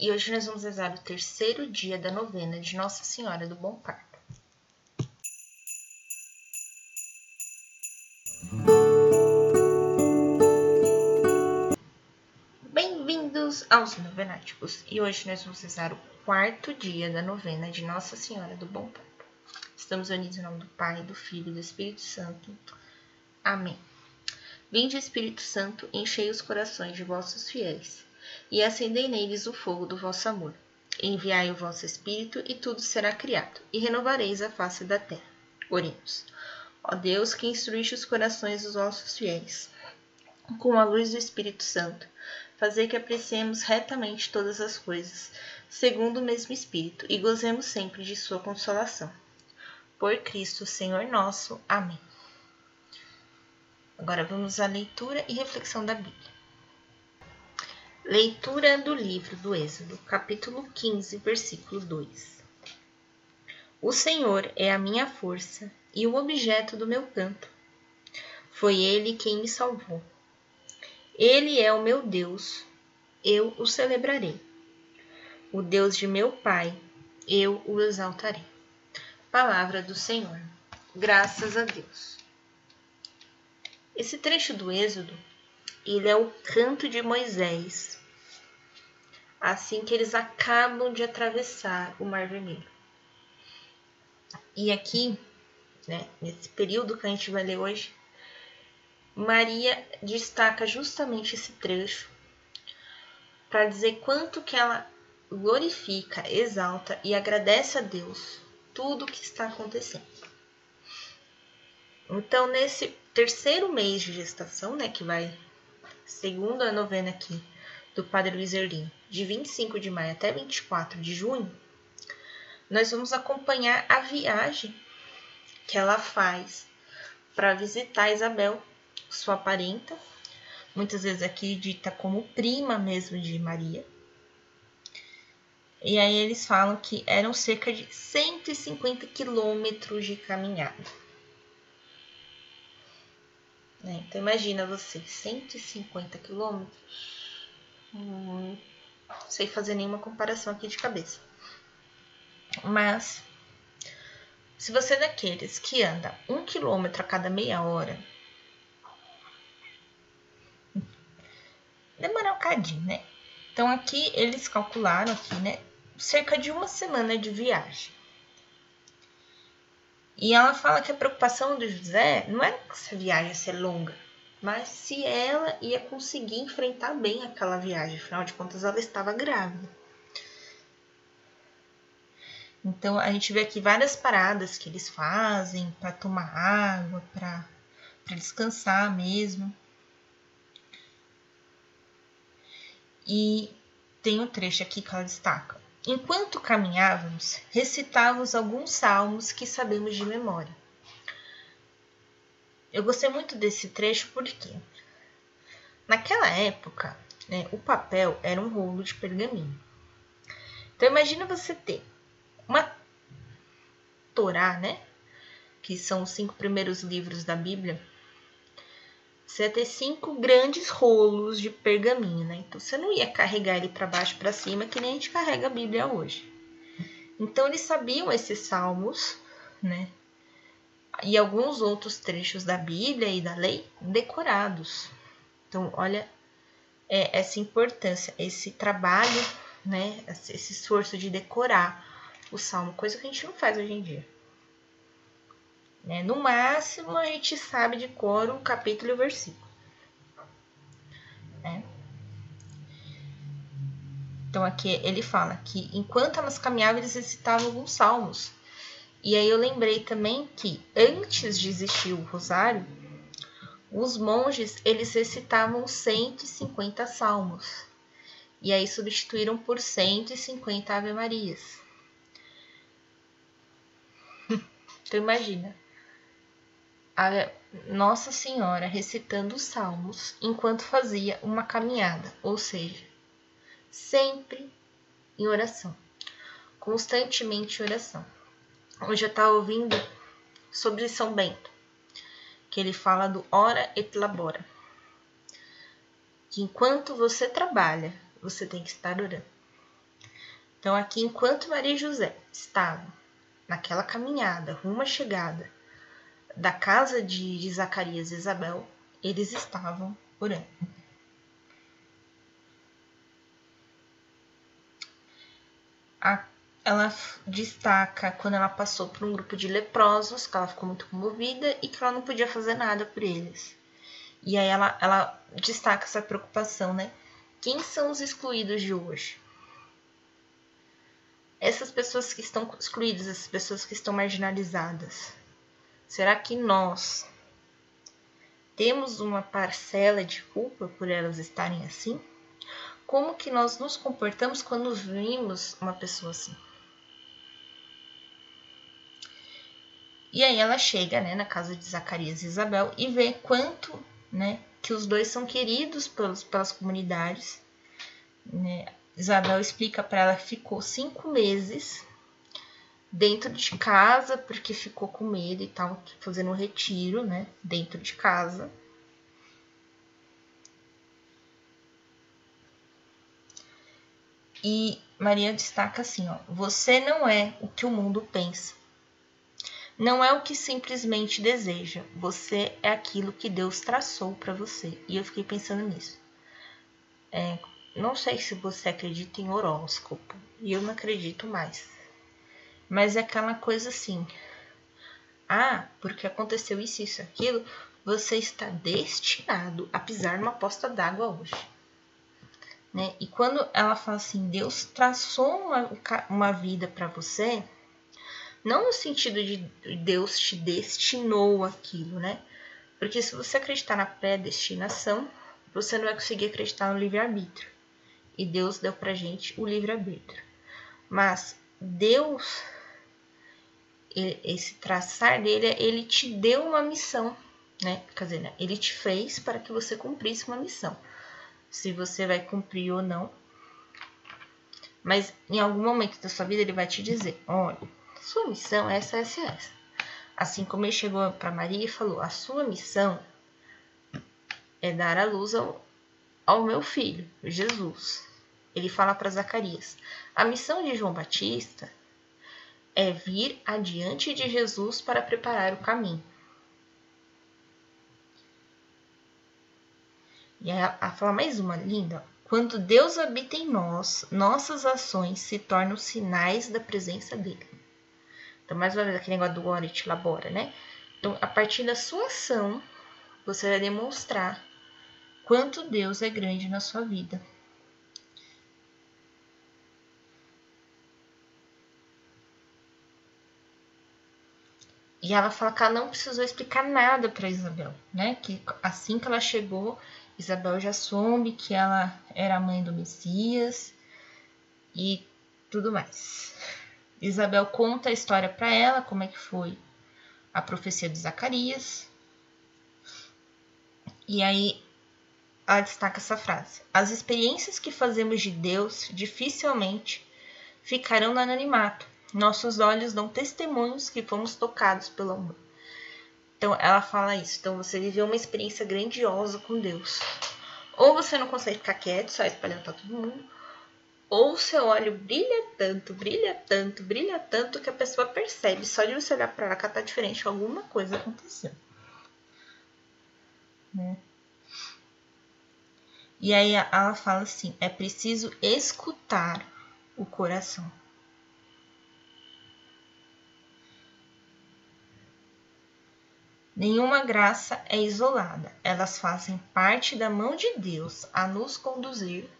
E hoje nós vamos rezar o terceiro dia da novena de Nossa Senhora do Bom Parto. Bem-vindos aos Novenáticos e hoje nós vamos rezar o quarto dia da novena de Nossa Senhora do Bom Parto. Estamos unidos em nome do Pai, do Filho e do Espírito Santo. Amém. Vinde, Espírito Santo, enchei os corações de vossos fiéis e acendei neles o fogo do vosso amor. Enviai o vosso Espírito, e tudo será criado, e renovareis a face da terra. Oremos. Ó Deus, que instruíste os corações dos vossos fiéis, com a luz do Espírito Santo, fazei que apreciemos retamente todas as coisas, segundo o mesmo Espírito, e gozemos sempre de sua consolação. Por Cristo, Senhor nosso. Amém. Agora vamos à leitura e reflexão da Bíblia. Leitura do livro do Êxodo, capítulo 15, versículo 2. O Senhor é a minha força e o objeto do meu canto. Foi ele quem me salvou. Ele é o meu Deus, eu o celebrarei. O Deus de meu Pai, eu o exaltarei. Palavra do Senhor. Graças a Deus. Esse trecho do Êxodo ele é o canto de Moisés, assim que eles acabam de atravessar o Mar Vermelho. E aqui, né, nesse período que a gente vai ler hoje, Maria destaca justamente esse trecho para dizer quanto que ela glorifica, exalta e agradece a Deus tudo o que está acontecendo. Então, nesse terceiro mês de gestação, né, que vai segundo a novena aqui do Padre Luiz Erlim, de 25 de maio até 24 de junho, nós vamos acompanhar a viagem que ela faz para visitar Isabel, sua parenta, muitas vezes aqui dita como prima mesmo de Maria. E aí eles falam que eram cerca de 150 quilômetros de caminhada. Né? Então imagina você, 150 quilômetros. Hum, não sei fazer nenhuma comparação aqui de cabeça. Mas se você é daqueles que anda um quilômetro a cada meia hora, demora um cadinho, né? Então aqui eles calcularam aqui, né? Cerca de uma semana de viagem. E ela fala que a preocupação do José não era que essa viagem ser longa, mas se ela ia conseguir enfrentar bem aquela viagem, afinal de contas ela estava grávida. Então a gente vê aqui várias paradas que eles fazem para tomar água, para descansar mesmo. E tem um trecho aqui que ela destaca. Enquanto caminhávamos, recitávamos alguns salmos que sabemos de memória. Eu gostei muito desse trecho porque, naquela época, né, o papel era um rolo de pergaminho. Então, imagina você ter uma Torá, né? Que são os cinco primeiros livros da Bíblia, você ia ter cinco grandes rolos de pergaminho, né? Então você não ia carregar ele para baixo para cima que nem a gente carrega a Bíblia hoje. Então eles sabiam esses salmos, né? E alguns outros trechos da Bíblia e da lei decorados. Então, olha é, essa importância, esse trabalho, né? Esse esforço de decorar o salmo, coisa que a gente não faz hoje em dia. Né? No máximo, a gente sabe de cor capítulo e versículo. Né? Então, aqui ele fala que enquanto elas caminhavam, eles recitavam alguns salmos. E aí eu lembrei também que antes de existir o rosário, os monges eles recitavam 150 salmos. E aí substituíram por 150 Ave Marias. então imagina, a Nossa Senhora recitando os salmos enquanto fazia uma caminhada, ou seja, sempre em oração, constantemente em oração. Hoje eu estava ouvindo sobre São Bento, que ele fala do ora et labora, que enquanto você trabalha, você tem que estar orando. Então, aqui, enquanto Maria e José estavam naquela caminhada rumo à chegada da casa de Zacarias e Isabel, eles estavam orando. A, ela destaca quando ela passou por um grupo de leprosos, que ela ficou muito comovida e que ela não podia fazer nada por eles. E aí ela, ela destaca essa preocupação, né? Quem são os excluídos de hoje? Essas pessoas que estão excluídas, essas pessoas que estão marginalizadas. Será que nós temos uma parcela de culpa por elas estarem assim? Como que nós nos comportamos quando vimos uma pessoa assim? E aí ela chega, né, na casa de Zacarias e Isabel e vê quanto, né, que os dois são queridos pelos, pelas comunidades. Né? Isabel explica para ela que ficou cinco meses dentro de casa, porque ficou com medo e tal, fazendo um retiro, né, dentro de casa. E Maria destaca assim, ó: Você não é o que o mundo pensa. Não é o que simplesmente deseja, você é aquilo que Deus traçou para você. E eu fiquei pensando nisso. É, não sei se você acredita em horóscopo, e eu não acredito mais. Mas é aquela coisa assim. Ah, porque aconteceu isso, isso, aquilo, você está destinado a pisar numa posta d'água hoje. Né? E quando ela fala assim, Deus traçou uma, uma vida para você, não no sentido de Deus te destinou aquilo, né? Porque se você acreditar na predestinação, você não vai conseguir acreditar no livre-arbítrio. E Deus deu pra gente o livre-arbítrio. Mas Deus, esse traçar dele, ele te deu uma missão, né? Quer dizer, né? ele te fez para que você cumprisse uma missão. Se você vai cumprir ou não. Mas em algum momento da sua vida ele vai te dizer: olha, sua missão é essa, essa, essa. Assim como ele chegou para Maria e falou: A sua missão é dar a luz ao, ao meu filho, Jesus. Ele fala para Zacarias: A missão de João Batista é vir adiante de Jesus para preparar o caminho. E a fala mais uma linda. Quando Deus habita em nós, nossas ações se tornam sinais da presença dele. Então, mais uma vez, aquele negócio do ora et labora, né? Então, a partir da sua ação, você vai demonstrar quanto Deus é grande na sua vida. E ela fala que ela não precisou explicar nada para Isabel, né? Que assim que ela chegou, Isabel já soube que ela era a mãe do Messias e tudo mais. Isabel conta a história para ela, como é que foi a profecia de Zacarias. E aí ela destaca essa frase: As experiências que fazemos de Deus dificilmente ficarão no anonimato. Nossos olhos dão testemunhos que fomos tocados pelo amor. Então ela fala isso. Então você viveu uma experiência grandiosa com Deus. Ou você não consegue ficar quieto, só espalhando para todo mundo, ou seu olho brilha tanto, brilha tanto, brilha tanto que a pessoa percebe só de você olhar para ela que ela tá diferente, alguma coisa aconteceu. Né? E aí ela fala assim: é preciso escutar o coração. Nenhuma graça é isolada, elas fazem parte da mão de Deus a nos conduzir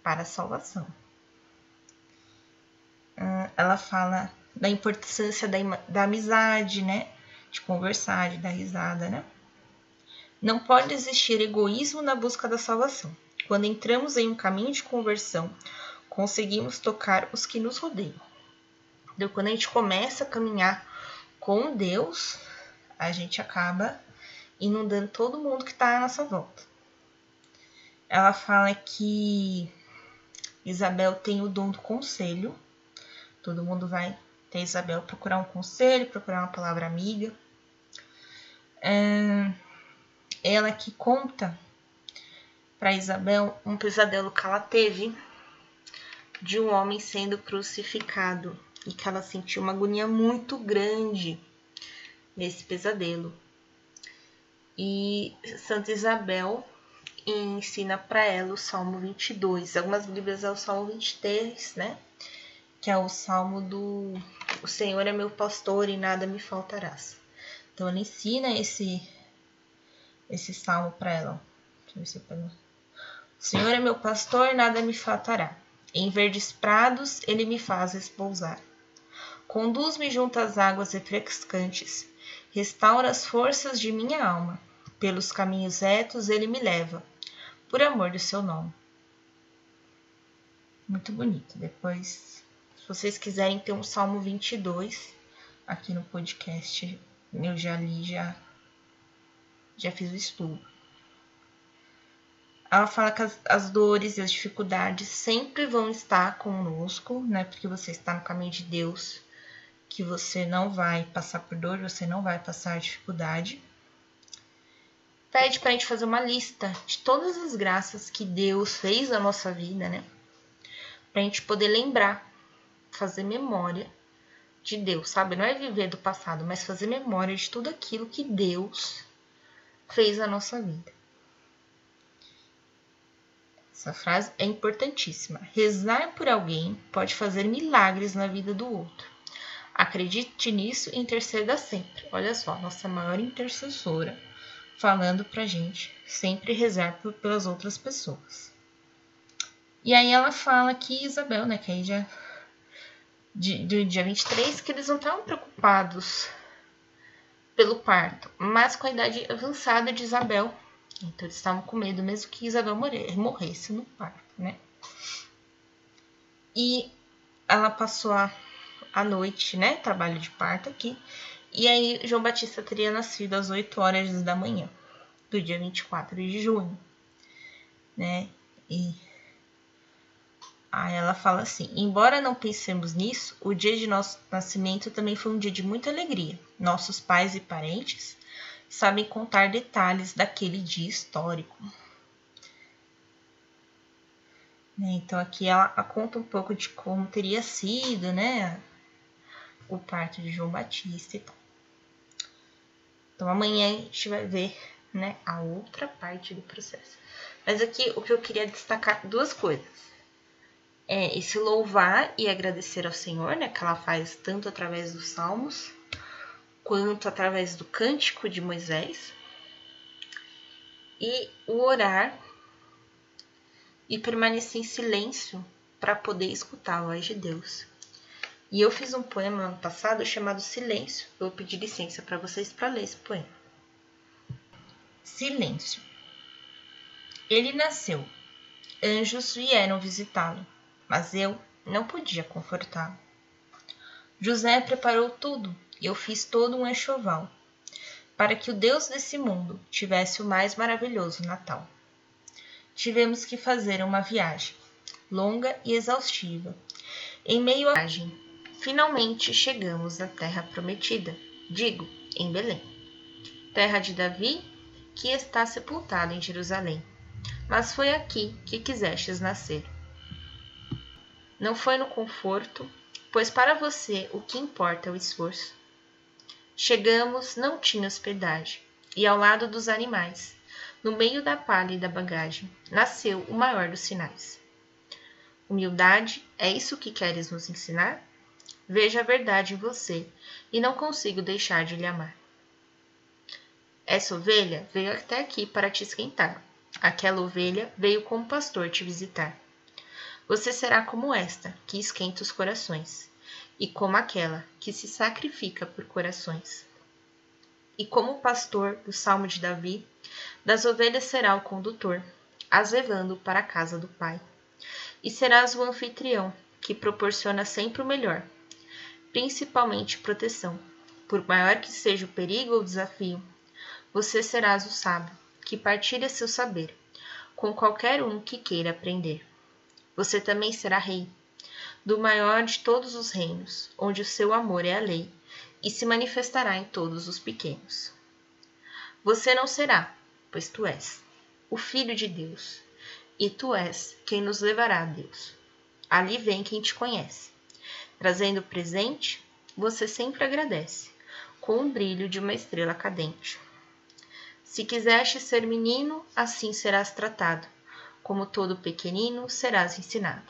para a salvação. Ah, ela fala da importância da, da amizade, né? De conversar, de dar risada, né? Não pode existir egoísmo na busca da salvação. Quando entramos em um caminho de conversão, conseguimos tocar os que nos rodeiam. Então, quando a gente começa a caminhar com Deus, a gente acaba inundando todo mundo que está à nossa volta. Ela fala que Isabel tem o dom do conselho. Todo mundo vai ter Isabel procurar um conselho, procurar uma palavra amiga. É, ela que conta para Isabel um pesadelo que ela teve de um homem sendo crucificado e que ela sentiu uma agonia muito grande nesse pesadelo. E Santa Isabel ensina para ela o Salmo 22. Algumas Bíblias é o Salmo 23, né? Que é o salmo do O Senhor é meu pastor e nada me faltarás. Então ela ensina esse esse salmo para ela. Deixa eu ver se eu pego. O Senhor é meu pastor, nada me faltará. Em verdes prados ele me faz repousar. Conduz-me junto às águas refrescantes. Restaura as forças de minha alma. Pelos caminhos retos ele me leva, por amor do seu nome. Muito bonito. Depois, se vocês quiserem ter um Salmo 22 aqui no podcast, eu já li, já, já fiz o estudo. Ela fala que as, as dores e as dificuldades sempre vão estar conosco, né? Porque você está no caminho de Deus, que você não vai passar por dor, você não vai passar dificuldade pede para a gente fazer uma lista de todas as graças que Deus fez na nossa vida, né? Para a gente poder lembrar, fazer memória de Deus, sabe? Não é viver do passado, mas fazer memória de tudo aquilo que Deus fez na nossa vida. Essa frase é importantíssima. Rezar por alguém pode fazer milagres na vida do outro. Acredite nisso e interceda sempre. Olha só, nossa maior intercessora falando pra gente sempre rezar por, pelas outras pessoas. E aí ela fala que Isabel, né, que aí já do dia 23, que eles não estavam preocupados pelo parto, mas com a idade avançada de Isabel. Então eles estavam com medo mesmo que Isabel morresse no parto, né? E ela passou a, a noite, né, trabalho de parto aqui, e aí, João Batista teria nascido às 8 horas da manhã do dia 24 de junho, né? E aí ela fala assim: embora não pensemos nisso, o dia de nosso nascimento também foi um dia de muita alegria. Nossos pais e parentes sabem contar detalhes daquele dia histórico. Né? Então aqui ela conta um pouco de como teria sido, né? O parto de João Batista e tal. Então amanhã a gente vai ver, né, a outra parte do processo. Mas aqui o que eu queria destacar duas coisas. É esse louvar e agradecer ao Senhor, né, que ela faz tanto através dos salmos quanto através do cântico de Moisés. E o orar e permanecer em silêncio para poder escutar a voz de Deus. E eu fiz um poema ano passado chamado Silêncio. Eu vou pedir licença para vocês para ler esse poema. Silêncio. Ele nasceu. Anjos vieram visitá-lo, mas eu não podia confortá-lo. José preparou tudo e eu fiz todo um enxoval para que o Deus desse mundo tivesse o mais maravilhoso Natal. Tivemos que fazer uma viagem longa e exaustiva. Em meio à viagem, Finalmente chegamos à terra prometida, digo, em Belém, terra de Davi, que está sepultado em Jerusalém. Mas foi aqui que quisestes nascer. Não foi no conforto, pois para você o que importa é o esforço. Chegamos, não tinha hospedagem, e ao lado dos animais, no meio da palha e da bagagem, nasceu o maior dos sinais. Humildade, é isso que queres nos ensinar? Vejo a verdade em você e não consigo deixar de lhe amar. Essa ovelha veio até aqui para te esquentar. Aquela ovelha veio como pastor te visitar. Você será como esta, que esquenta os corações, e como aquela que se sacrifica por corações. E como pastor do Salmo de Davi, das ovelhas será o condutor, as levando para a casa do Pai. E serás o anfitrião, que proporciona sempre o melhor, principalmente proteção. Por maior que seja o perigo ou desafio, você serás o sábio, que partilha seu saber, com qualquer um que queira aprender. Você também será rei, do maior de todos os reinos, onde o seu amor é a lei, e se manifestará em todos os pequenos. Você não será, pois tu és, o Filho de Deus, e tu és quem nos levará a Deus. ali vem quem te conhece. Trazendo presente, você sempre agradece, com o brilho de uma estrela cadente. Se quiseste ser menino, assim serás tratado, como todo pequenino serás ensinado.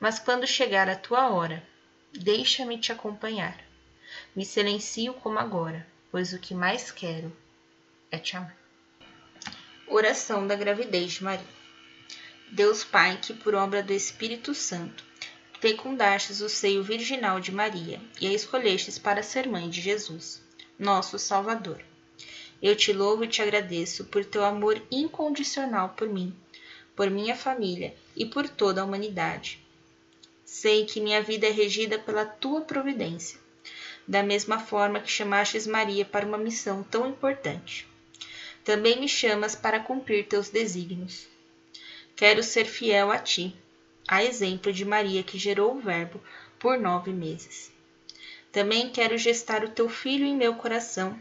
Mas quando chegar a tua hora, deixa-me te acompanhar. Me silencio como agora, pois o que mais quero é te amar. Oração da gravidez de Maria. Deus Pai, que por obra do Espírito Santo fecundastes o seio virginal de Maria e a escolhestes para ser mãe de Jesus, nosso Salvador. Eu te louvo e te agradeço por teu amor incondicional por mim, por minha família e por toda a humanidade. Sei que minha vida é regida pela tua providência, da mesma forma que chamastes Maria para uma missão tão importante. Também me chamas para cumprir teus desígnios. Quero ser fiel a ti, a exemplo de Maria que gerou o Verbo por nove meses. Também quero gestar o teu filho em meu coração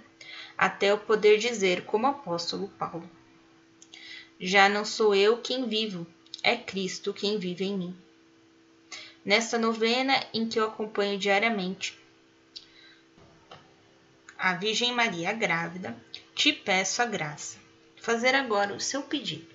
até eu poder dizer, como apóstolo Paulo: Já não sou eu quem vivo, é Cristo quem vive em mim. Nesta novena em que eu acompanho diariamente a Virgem Maria grávida, te peço a graça. Fazer agora o seu pedido.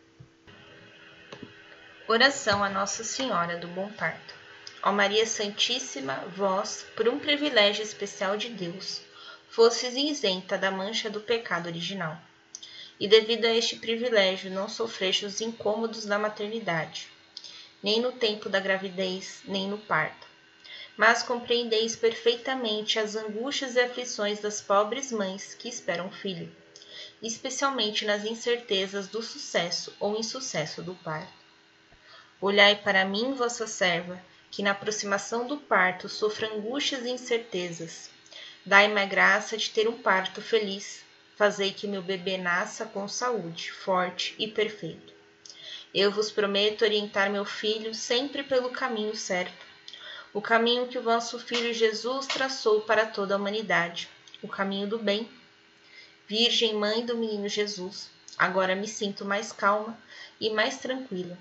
Oração a Nossa Senhora do Bom Parto. Ó Maria Santíssima, vós, por um privilégio especial de Deus, fostes isenta da mancha do pecado original. E devido a este privilégio, não sofreste os incômodos da maternidade, nem no tempo da gravidez, nem no parto. Mas compreendeis perfeitamente as angústias e aflições das pobres mães que esperam filho, especialmente nas incertezas do sucesso ou insucesso do parto. Olhai para mim, vossa serva, que na aproximação do parto sofro angústias e incertezas. Dai-me a graça de ter um parto feliz. Fazei que meu bebê nasça com saúde, forte e perfeito. Eu vos prometo orientar meu filho sempre pelo caminho certo, o caminho que o vosso filho Jesus traçou para toda a humanidade, o caminho do bem. Virgem Mãe do Menino Jesus, agora me sinto mais calma e mais tranquila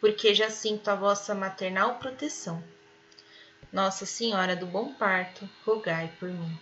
porque já sinto a vossa maternal proteção. Nossa Senhora do Bom Parto, rogai por mim.